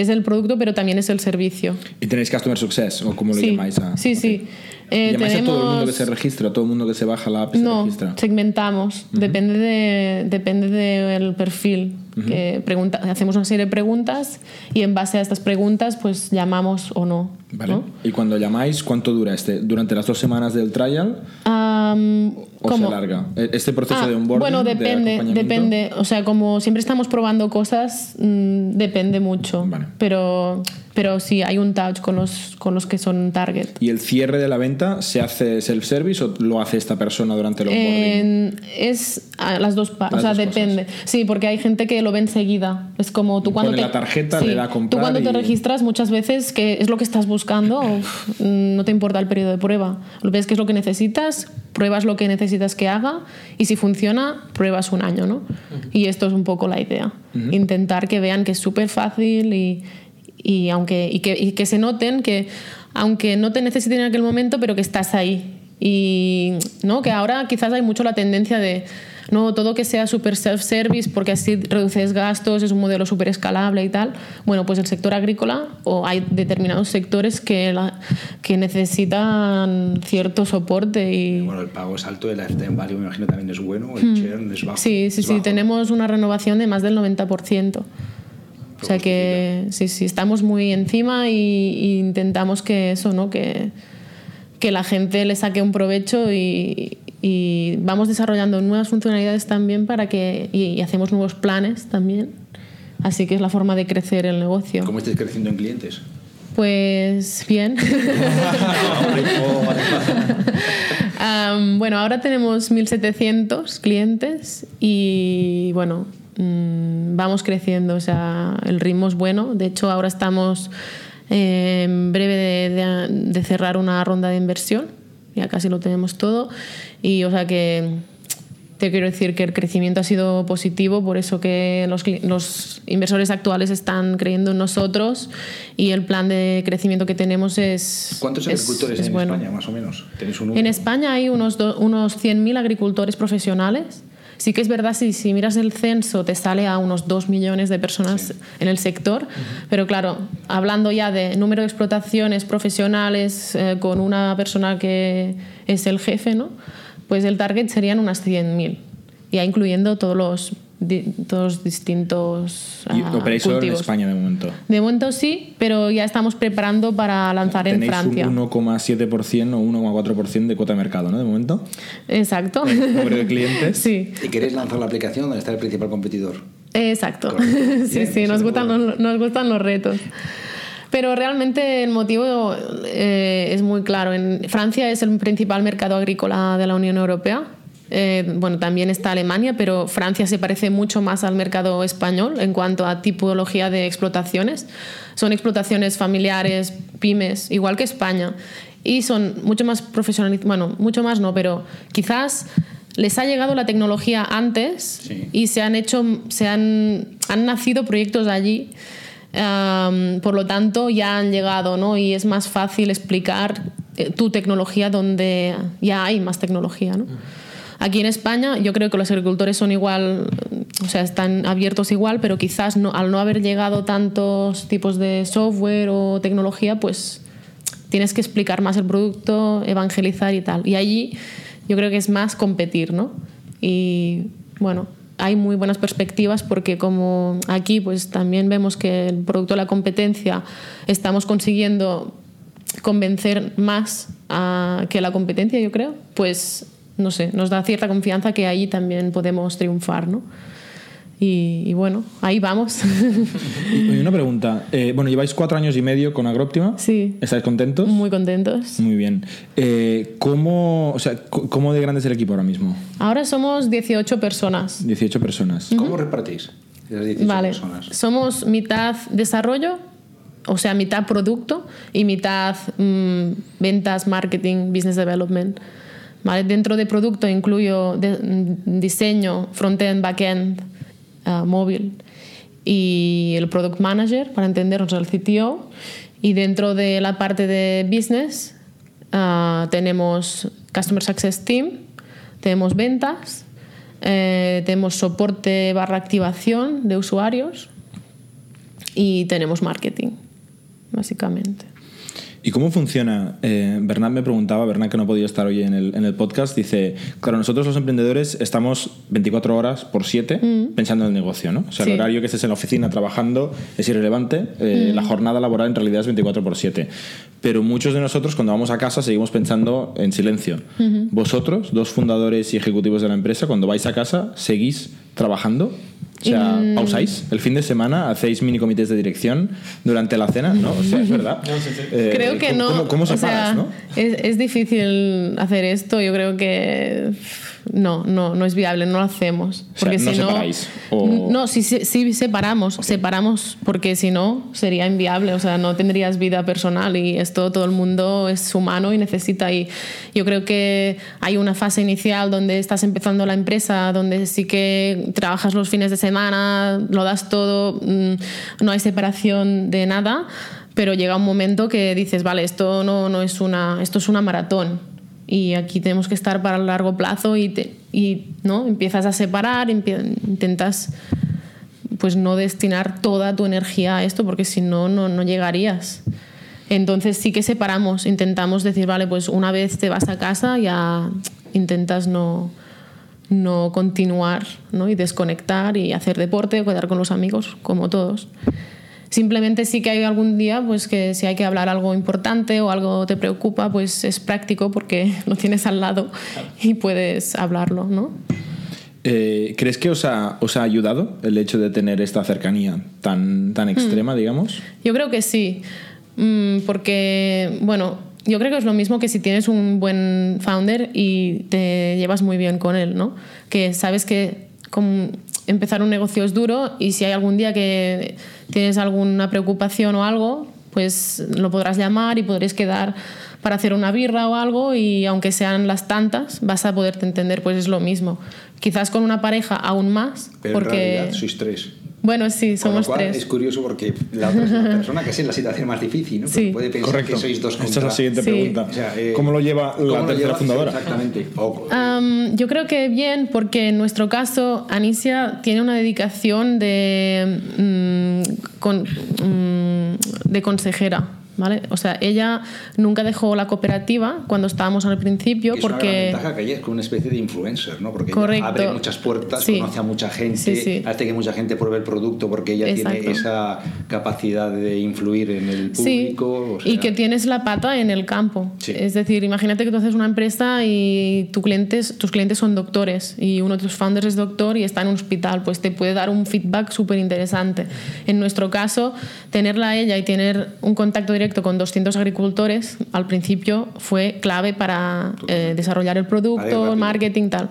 Speaker 3: Es el producto, pero también es el servicio.
Speaker 2: Y tenéis Customer Success, o como lo
Speaker 3: sí,
Speaker 2: llamáis. A,
Speaker 3: sí,
Speaker 2: ok.
Speaker 3: sí. Eh,
Speaker 2: ¿Llamáis a todo el mundo que
Speaker 3: tenemos-
Speaker 2: se registra, todo el mundo que se baja la app y se
Speaker 3: no,
Speaker 2: registra?
Speaker 3: segmentamos. Depende, de, depende del perfil. que pregunta, hacemos una serie de preguntas y en base a estas preguntas pues llamamos o no.
Speaker 2: Vale.
Speaker 3: ¿no?
Speaker 2: Y cuando llamáis, ¿cuánto dura este? ¿Durante las dos semanas del trial
Speaker 3: Am,
Speaker 2: o
Speaker 3: ¿cómo?
Speaker 2: se alarga? E- Este proceso
Speaker 3: Ah,
Speaker 2: de onboarding.
Speaker 3: bueno,
Speaker 2: de
Speaker 3: depende,
Speaker 2: acompañamiento?
Speaker 3: depende. O sea, como siempre estamos probando cosas, mm, depende mucho.
Speaker 2: Vale.
Speaker 3: Pero, pero sí, hay un touch con los, con los que son target.
Speaker 2: ¿Y el cierre de la venta se hace self-service o lo hace esta persona durante el onboarding?
Speaker 3: En- es a las dos partes, o sea, depende. Sí, porque hay gente que lo ve enseguida. Es como tú cuando
Speaker 2: Pone
Speaker 3: te,
Speaker 2: la tarjeta, le da a
Speaker 3: Tú
Speaker 2: comprar
Speaker 3: cuando te
Speaker 2: y-
Speaker 3: registras muchas veces que es lo que estás buscando, no te importa el periodo de prueba. Lo ves que es lo que necesitas, pruebas lo que necesitas que haga y si funciona, pruebas un año, ¿no? Y esto es un poco la idea. Intentar que vean que es súper fácil y, y aunque y que, y que se noten que aunque no te necesiten en aquel momento, pero que estás ahí. Y no, que ahora quizás hay mucho la tendencia de no todo que sea super self-service porque así reduces gastos, es un modelo súper escalable y tal. Bueno, pues el sector agrícola o hay determinados sectores que, la- que necesitan cierto soporte y...
Speaker 4: Bueno, el pago es alto, el lifetime value me imagino también es bueno, el churn es bajo.
Speaker 3: Hmm. Sí, sí, sí,
Speaker 4: bajo.
Speaker 3: tenemos una renovación de más del 90%. O sea que sí, sí, estamos muy encima y, y intentamos que eso, ¿no? Que, que la gente le saque un provecho y, y vamos desarrollando nuevas funcionalidades también para que y, hacemos nuevos planes también. Así que es la forma de crecer el negocio.
Speaker 4: ¿Cómo estáis creciendo en clientes?
Speaker 3: Pues bien. Bueno, ahora tenemos 1.700 clientes y bueno, mm, vamos creciendo, o sea, el ritmo es bueno. De hecho, ahora estamos eh, en breve de, de- de cerrar una ronda de inversión, ya casi lo tenemos todo. Y o sea que te quiero decir que el crecimiento ha sido positivo, por eso que los, los inversores actuales están creyendo en nosotros y el plan de crecimiento que tenemos es.
Speaker 4: ¿Cuántos
Speaker 3: es-
Speaker 4: agricultores
Speaker 3: es
Speaker 4: hay en
Speaker 3: bueno.
Speaker 4: España, más o menos? ¿Tenéis un?
Speaker 3: En España hay unos, do- unos 100.000 agricultores profesionales. Sí que es verdad, si, si miras el censo, te sale a unos 2 millones de personas en el sector, pero claro, hablando ya de número de explotaciones profesionales eh, con una persona que es el jefe, ¿no? pues el target serían unas 100.000, ya incluyendo todos los, di- todos distintos
Speaker 2: Y
Speaker 3: ah,
Speaker 2: operáis solo en
Speaker 3: cultivos.
Speaker 2: España de momento.
Speaker 3: De momento sí, pero ya estamos preparando para lanzar en
Speaker 2: Tenéis
Speaker 3: Francia.
Speaker 2: un 1,7% o 1,4% de cuota de mercado, ¿no? De momento.
Speaker 3: Exacto.
Speaker 2: Número de clientes.
Speaker 3: Sí,
Speaker 4: ¿Y queréis lanzar la aplicación donde está el principal competidor?
Speaker 3: exacto.
Speaker 4: Correcto.
Speaker 3: sí,
Speaker 4: Bien,
Speaker 3: sí, nos gustan, los, nos gustan los retos. Pero realmente el motivo eh, es muy claro. En Francia es el principal mercado agrícola de la Unión Europea. Eh, bueno, también está Alemania, pero Francia se parece mucho más al mercado español en cuanto a tipología de explotaciones. Son explotaciones familiares, pymes, igual que España. Y son mucho más profesionalizadas, bueno, mucho más no, pero quizás les ha llegado la tecnología antes
Speaker 4: Sí.
Speaker 3: y se han hecho, se han, han nacido proyectos allí. Am, por lo tanto, ya han llegado, ¿no? Y es más fácil explicar eh, tu tecnología donde ya hay más tecnología, ¿no? Aquí en España yo creo que los agricultores son igual, o sea, están abiertos igual, pero quizás no, al no haber llegado tantos tipos de software o tecnología, pues tienes que explicar más el producto, evangelizar y tal. Y allí yo creo que es más competir, ¿no? Y bueno, hay muy buenas perspectivas porque como aquí pues también vemos que el producto de la competencia estamos consiguiendo convencer más que la competencia, yo creo, pues no sé, nos da cierta confianza que ahí también podemos triunfar, ¿no? Y, y bueno, ahí vamos.
Speaker 2: Y una pregunta. eh, bueno, lleváis cuatro años y medio con Agróptima.
Speaker 3: Sí.
Speaker 2: ¿Estáis contentos?
Speaker 3: Muy contentos.
Speaker 2: Muy bien. Eh, ¿cómo, o sea, ¿Cómo de grande es el equipo ahora mismo?
Speaker 3: Ahora somos 18 personas.
Speaker 2: 18 personas.
Speaker 4: ¿Cómo repartís esas 18
Speaker 3: Vale.
Speaker 4: personas?
Speaker 3: Somos mitad desarrollo, o sea, mitad producto y mitad mm, ventas, marketing, business development. ¿Vale? Dentro de producto incluyo de- diseño, front-end, back-end, ah, móvil y el product manager, para entendernos, el CTO. Y dentro de la parte de business ah, tenemos Customer Success Team, tenemos ventas, eh, tenemos soporte barra activación de usuarios y tenemos marketing, básicamente.
Speaker 2: ¿Y cómo funciona? Eh, Bernat me preguntaba, Bernat que no podido estar hoy en el, en el podcast, dice, claro, nosotros los emprendedores estamos 24 horas por 7 pensando en el negocio, ¿no? O sea,
Speaker 3: Mm. Sí.
Speaker 2: el horario que estés en la oficina trabajando es irrelevante, eh, la jornada laboral en realidad es 24 por 7. Pero muchos de nosotros cuando vamos a casa seguimos pensando en silencio. Vosotros, dos fundadores y ejecutivos de la empresa, cuando vais a casa, ¿seguís trabajando? O sea,
Speaker 3: Mm.
Speaker 2: ¿pausáis? ¿El fin de semana hacéis mini comités de dirección durante la cena? ¿No? O sea, es verdad. Eh,
Speaker 3: creo que
Speaker 2: ¿cómo-
Speaker 3: no.
Speaker 2: ¿Cómo, cómo
Speaker 3: o
Speaker 2: separas,
Speaker 3: sea,
Speaker 2: no?
Speaker 3: es, es difícil hacer esto. Yo creo que no, no, no es viable, no lo hacemos.
Speaker 2: sea,
Speaker 3: Porque
Speaker 2: no
Speaker 3: si no.
Speaker 2: separáis, o-
Speaker 3: No, sí, sí, sí separamos, separamos, porque si no sería inviable. O sea, no tendrías vida personal y esto todo el mundo es humano y necesita. Y yo creo que hay una fase inicial donde estás empezando la empresa, donde sí que trabajas los fines de semana, lo das todo, mm, no hay separación de nada pero llega un momento que dices, vale, esto no, no es una, esto es una maratón y aquí tenemos que estar para el largo plazo y, te- y ¿no? empiezas a separar, intentas pues no destinar toda tu energía a esto porque si no, no, llegarías. Entonces sí que separamos, intentamos decir, vale, pues una vez te vas a casa ya intentas no, no continuar ¿no? y desconectar y hacer deporte quedar con los amigos, como todos. Simplemente sí que hay algún día pues que si hay que hablar algo importante o algo te preocupa, pues es práctico porque lo tienes al lado y puedes hablarlo, ¿no?
Speaker 2: Eh, ¿Crees que os ha, os ha ayudado el hecho de tener esta cercanía tan, tan extrema, digamos?
Speaker 3: Yo creo que sí, Mm, porque, bueno, yo creo que es lo mismo que si tienes un buen founder y te llevas muy bien con él, ¿no? Que sabes que como empezar un negocio es duro y si hay algún día que tienes alguna preocupación o algo, pues lo podrás llamar y podréis quedar para hacer una birra o algo y aunque sean las tantas, vas a poderte entender, pues es lo mismo. Quizás con una pareja aún más,
Speaker 4: Pero
Speaker 3: porque...
Speaker 4: en realidad sois tres.
Speaker 3: Bueno, sí,
Speaker 4: Con lo
Speaker 3: somos
Speaker 4: cual
Speaker 3: tres.
Speaker 4: Es curioso porque la otra es una persona que es en la situación más difícil, ¿no?
Speaker 3: Sí.
Speaker 4: Porque puede pensar que sois dos
Speaker 2: Esta
Speaker 4: contra...
Speaker 2: es la siguiente
Speaker 3: Sí.
Speaker 2: pregunta.
Speaker 4: O sea, eh,
Speaker 2: ¿Cómo lo lleva
Speaker 4: ¿cómo
Speaker 2: la
Speaker 4: lo
Speaker 2: tercera fundadora?
Speaker 4: Exactamente. O-
Speaker 3: Yo creo que bien, porque en nuestro caso Anicia tiene una dedicación de, mm, mm, de consejera. ¿Vale? O sea, ella nunca dejó la cooperativa cuando estábamos al principio
Speaker 4: es
Speaker 3: porque
Speaker 4: ventaja que ella es como una especie de influencer, ¿no? Porque ella abre muchas puertas,
Speaker 3: Sí.
Speaker 4: conoce a mucha gente,
Speaker 3: Sí, sí.
Speaker 4: hace que mucha gente pruebe el producto porque ella
Speaker 3: Exacto.
Speaker 4: tiene esa capacidad de influir en el público. o
Speaker 3: y
Speaker 4: sea,
Speaker 3: que tienes la pata en el campo. Es decir, imagínate que tú haces una empresa y tu clientes, tus clientes son doctores y uno de tus founders es doctor y está en un hospital, pues te puede dar un feedback súper interesante. En nuestro caso, tenerla a ella y tener un contacto directo con 200 agricultores al principio fue clave para eh, desarrollar el producto, el marketing, tal.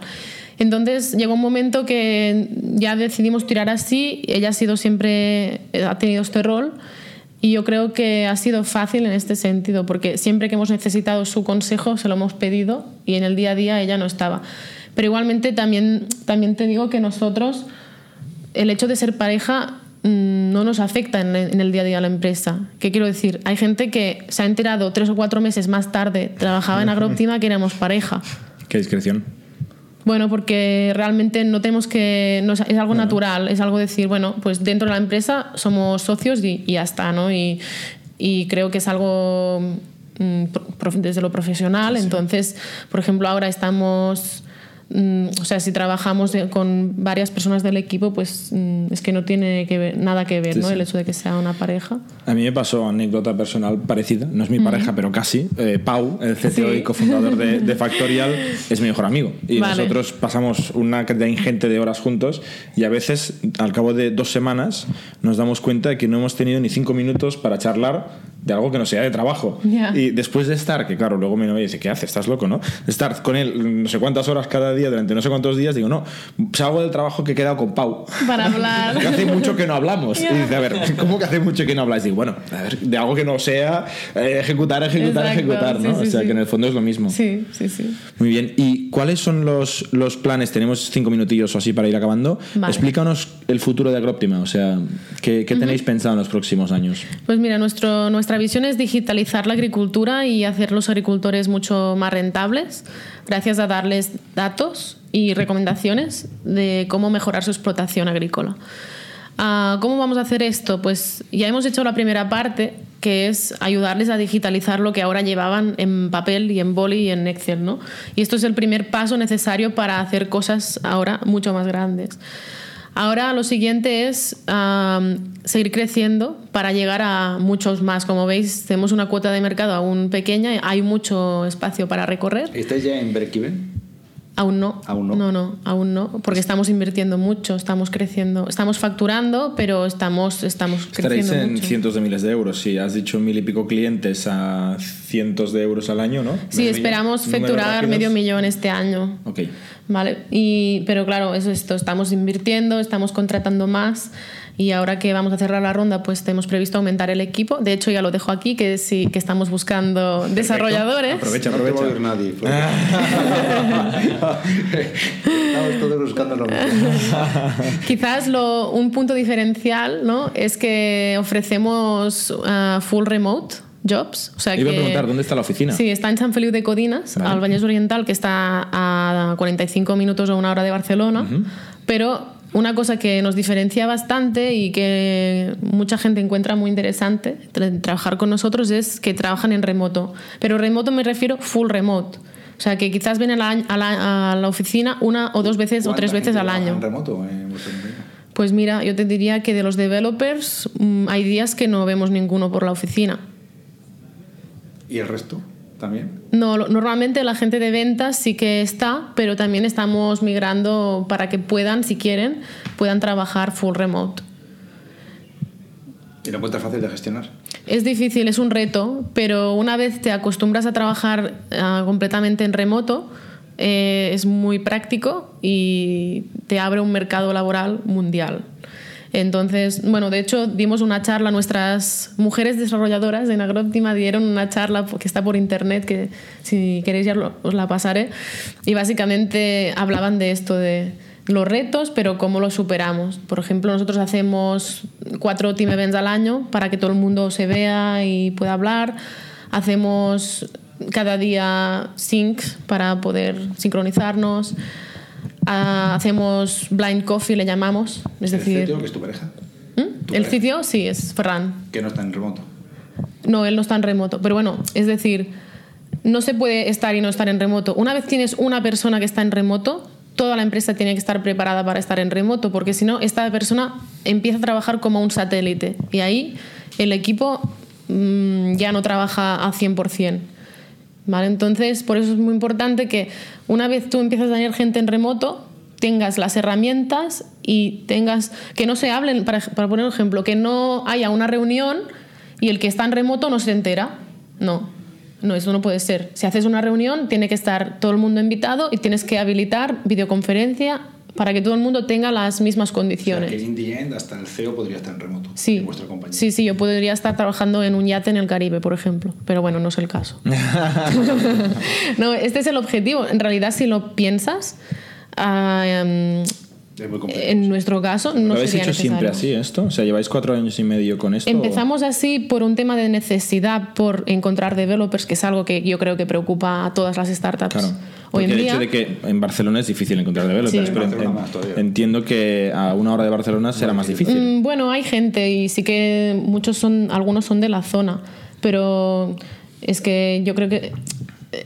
Speaker 3: Entonces llegó un momento que ya decidimos tirar así. Ella ha sido siempre, eh, ha tenido este rol. Y yo creo que ha sido fácil en este sentido, porque siempre que hemos necesitado su consejo se lo hemos pedido y en el día a día ella no estaba. Pero igualmente también, también te digo que nosotros, el hecho de ser pareja mm, no nos afecta en, en el día a día la empresa. ¿Qué quiero decir? Hay gente que se ha enterado tres o cuatro meses más tarde, trabajaba en Agrooptima, que éramos pareja.
Speaker 2: Qué discreción.
Speaker 3: Bueno, porque realmente no tenemos que. no es, algo natural, es algo decir, bueno, pues dentro de la empresa somos socios y, y ya está, ¿no? Y, y creo que es algo mm, desde lo profesional. Entonces, por ejemplo, ahora estamos o sea, si trabajamos con varias personas del equipo, pues mm, es que no tiene que ver, nada que ver,
Speaker 2: Sí,
Speaker 3: ¿no?
Speaker 2: sí.
Speaker 3: El hecho de que sea una pareja.
Speaker 2: A mí me pasó anécdota personal parecida, no es mi pareja, pero casi. Eh, Pau, el CTO
Speaker 3: Sí.
Speaker 2: y cofundador de, de Factorial, es mi mejor amigo. Y
Speaker 3: Vale.
Speaker 2: nosotros pasamos una cantidad ingente de horas juntos y a veces, al cabo de dos semanas, nos damos cuenta de que no hemos tenido ni cinco minutos para charlar de algo que no sea de trabajo. Y después de estar, que claro, luego mi novia dice, ¿qué haces? ¿Estás loco, no? De estar con él no sé cuántas horas cada día durante no sé cuántos días, digo, no, salgo del trabajo que he quedado con Pau.
Speaker 3: Para hablar.
Speaker 2: Que hace mucho que no hablamos. Y dice, a ver, ¿cómo que hace mucho que no habláis? Digo, bueno, a ver, de algo que no sea eh, ejecutar, ejecutar,
Speaker 3: Exacto,
Speaker 2: ejecutar, ¿no?
Speaker 3: sí, sí,
Speaker 2: o sea,
Speaker 3: sí.
Speaker 2: que en el fondo es lo mismo.
Speaker 3: Sí, sí, sí.
Speaker 2: Muy bien. ¿Y cuáles son los, los planes? Tenemos cinco minutillos o así para ir acabando.
Speaker 3: Vale.
Speaker 2: Explícanos el futuro de Agroptima. O sea, ¿qué, qué tenéis pensado en los próximos años?
Speaker 3: Pues mira, nuestro, nuestra visión es digitalizar la agricultura y hacer los agricultores mucho más rentables gracias a darles datos y recomendaciones de cómo mejorar su explotación agrícola. Ah, ¿Cómo vamos a hacer esto? Pues ya hemos hecho la primera parte, que es ayudarles a digitalizar lo que ahora llevaban en papel y en boli y en Excel, ¿no? Y esto es el primer paso necesario para hacer cosas ahora mucho más grandes. Ahora lo siguiente es am, seguir creciendo para llegar a muchos más. Como veis, tenemos una cuota de mercado aún pequeña, hay mucho espacio para recorrer.
Speaker 4: ¿Estáis ya en break-even?
Speaker 3: Aún no.
Speaker 4: Aún no.
Speaker 3: No, no, aún no, porque estamos invirtiendo mucho, estamos creciendo, estamos facturando, pero estamos, estamos
Speaker 2: Estaréis
Speaker 3: creciendo
Speaker 2: en
Speaker 3: mucho.
Speaker 2: cientos de miles de euros. Si has dicho mil y pico clientes a cientos de euros al año, ¿no?
Speaker 3: Sí,
Speaker 2: Medio
Speaker 3: esperamos
Speaker 2: millón.
Speaker 3: Facturar medio millón este año.
Speaker 2: Ok.
Speaker 3: Vale, y, pero claro, eso es esto, estamos invirtiendo, estamos contratando más y ahora que vamos a cerrar la ronda, pues tenemos previsto aumentar el equipo. De hecho, ya lo dejo aquí, que sí, que estamos buscando desarrolladores.
Speaker 2: Aprovecha,
Speaker 4: No te va a
Speaker 2: aprovecha.
Speaker 4: oír nadie. Estamos todos buscando lo mismo.
Speaker 3: Quizás lo, un punto diferencial ¿no? es que ofrecemos ah, full remote jobs. O sea
Speaker 2: Iba a
Speaker 3: que-
Speaker 2: preguntar, ¿dónde está la oficina?
Speaker 3: Sí, está en San Feliu de Codinas,
Speaker 2: Vale.
Speaker 3: al Oriental, que está a 45 minutos o una hora de Barcelona. Pero una cosa que nos diferencia bastante y que mucha gente encuentra muy interesante tra- trabajar con nosotros es que trabajan en remoto. Pero remoto me refiero full remote. O sea, que quizás vienen a la, a la- a la oficina una o dos veces o tres
Speaker 4: ¿Cuánta
Speaker 3: veces al año.
Speaker 4: En remoto, en vuestra empresa?
Speaker 3: Pues mira, yo te diría que de los developers mm, hay días que no vemos ninguno por la oficina.
Speaker 4: ¿Y el resto también?
Speaker 3: No, lo- normalmente la gente de ventas sí que está, pero también estamos migrando para que puedan, si quieren, puedan trabajar full remote.
Speaker 4: ¿Y la encuentras fácil de gestionar?
Speaker 3: Es difícil, es un reto, pero una vez te acostumbras a trabajar ah, completamente en remoto, eh, es muy práctico y te abre un mercado laboral mundial. Entonces, bueno, de hecho dimos una charla, nuestras mujeres desarrolladoras en Agroptima dieron una charla que está por internet, que si queréis ya os la pasaré, y básicamente hablaban de esto, de los retos, pero cómo los superamos. Por ejemplo, nosotros hacemos cuatro team events al año para que todo el mundo se vea y pueda hablar. Hacemos cada día syncs para poder sincronizarnos. Ah, hacemos blind coffee, le llamamos. Es
Speaker 4: ¿El
Speaker 3: decir,
Speaker 4: sitio que es tu pareja?
Speaker 3: ¿Mm?
Speaker 4: tu
Speaker 3: el
Speaker 4: pareja?
Speaker 3: sitio sí es Ferran.
Speaker 4: Que no está en remoto.
Speaker 3: No, él no está en remoto. Pero bueno, es decir, no se puede estar y no estar en remoto. Una vez tienes una persona que está en remoto, toda la empresa tiene que estar preparada para estar en remoto, porque si no, esta persona empieza a trabajar como un satélite. Y ahí el equipo mm, ya no trabaja al 100%. Entonces, por eso es muy importante que una vez tú empiezas a tener gente en remoto, tengas las herramientas y tengas que no se hablen, para, para poner un ejemplo, que no haya una reunión y el que está en remoto no se entera. No, no, eso no puede ser. Si haces una reunión, tiene que estar todo el mundo invitado y tienes que habilitar videoconferencia para que todo el mundo tenga las mismas
Speaker 4: O sea,
Speaker 3: condiciones.
Speaker 4: que in the end hasta el CEO podría estar en remoto
Speaker 3: Sí.
Speaker 4: en vuestra compañía.
Speaker 3: sí, sí, yo podría estar trabajando en un yate en el Caribe, por ejemplo, pero bueno, no es el caso. no, este es el objetivo. En realidad, si lo piensas,
Speaker 4: Es muy complejo.
Speaker 3: en nuestro caso no
Speaker 2: ¿Lo habéis
Speaker 3: sería
Speaker 2: hecho siempre
Speaker 3: necesario.
Speaker 2: así esto? O sea, ¿lleváis cuatro años y medio con esto? o-
Speaker 3: Empezamos así por un tema de necesidad, por encontrar developers, que es algo que yo creo que preocupa a todas las startups
Speaker 2: Claro.
Speaker 3: Hoy
Speaker 2: Porque
Speaker 3: en
Speaker 2: el
Speaker 3: día.
Speaker 2: hecho de que en Barcelona es difícil encontrar developers,
Speaker 3: Sí.
Speaker 2: pero
Speaker 4: En
Speaker 2: entiendo que a una hora de Barcelona será más difícil.
Speaker 3: Mm, Bueno, hay gente y sí que muchos son, algunos son de la zona, pero es que yo creo que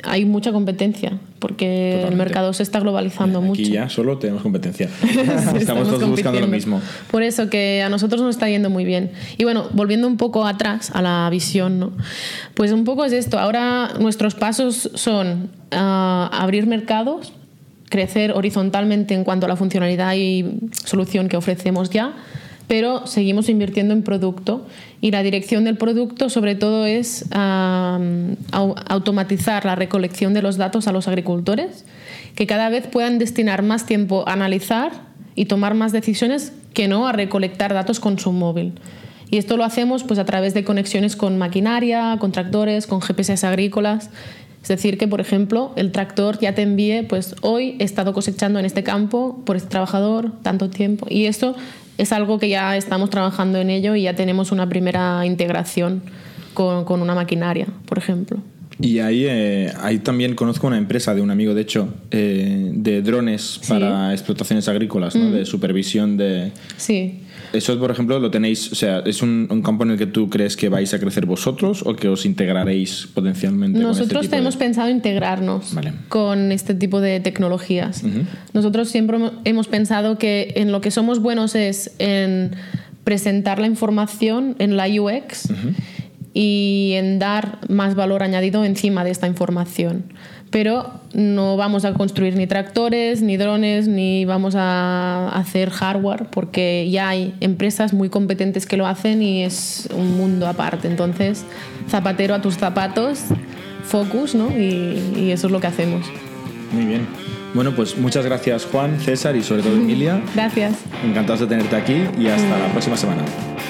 Speaker 3: hay mucha competencia porque el
Speaker 2: Totalmente.
Speaker 3: mercado se está globalizando
Speaker 2: Aquí
Speaker 3: mucho.
Speaker 2: ya solo tenemos competencia.
Speaker 3: Sí,
Speaker 2: Estamos todos buscando lo mismo.
Speaker 3: Por eso que a nosotros nos está yendo muy bien. Y bueno, volviendo un poco atrás a la visión, ¿no? Pues un poco es esto. Ahora nuestros pasos son ah, abrir mercados, crecer horizontalmente en cuanto a la funcionalidad y solución que ofrecemos ya, pero seguimos invirtiendo en producto y la dirección del producto sobre todo es au- automatizar la recolección de los datos a los agricultores, que cada vez puedan destinar más tiempo a analizar y tomar más decisiones que no a recolectar datos con su móvil. Y esto lo hacemos pues, a través de conexiones con maquinaria, con tractores, con GPS agrícolas. Es decir, que, por ejemplo, el tractor ya te envíe, pues hoy he estado cosechando en este campo por este trabajador tanto tiempo. Y esto es algo que ya estamos trabajando en ello y ya tenemos una primera integración con, con una maquinaria, por ejemplo.
Speaker 2: Y ahí, eh, ahí también conozco una empresa de un amigo, de hecho, eh, de drones
Speaker 3: Sí. Mm.
Speaker 2: para explotaciones agrícolas, ¿no? de supervisión de...
Speaker 3: Sí,
Speaker 2: Eso, por ejemplo, lo tenéis, o sea, ¿es un, un campo en el que tú crees que vais a crecer vosotros o que os integraréis potencialmente con este
Speaker 3: Nosotros
Speaker 2: tipo de-
Speaker 3: pensado integrarnos
Speaker 2: Vale.
Speaker 3: con este tipo de tecnologías. Nosotros siempre hemo- hemos pensado que en lo que somos buenos es en presentar la información en la UX y en dar más valor añadido encima de esta información. Pero no vamos a construir ni tractores, ni drones, ni vamos a hacer hardware, porque ya hay empresas muy competentes que lo hacen y es un mundo aparte. Entonces, zapatero a tus zapatos, focus, ¿no? Y, eso es lo que hacemos.
Speaker 2: Muy bien. Bueno, pues muchas gracias Juan, César y sobre todo Emilia.
Speaker 3: Gracias.
Speaker 2: Encantados de tenerte aquí y hasta la próxima semana.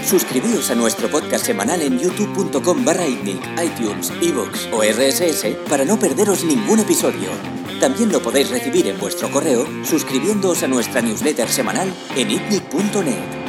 Speaker 1: Suscribíos a nuestro podcast semanal en youtube.com barra itnic, iTunes, iVoox o RSS para no perderos ningún episodio. También lo podéis recibir en vuestro correo suscribiéndoos a nuestra newsletter semanal en itnic.net.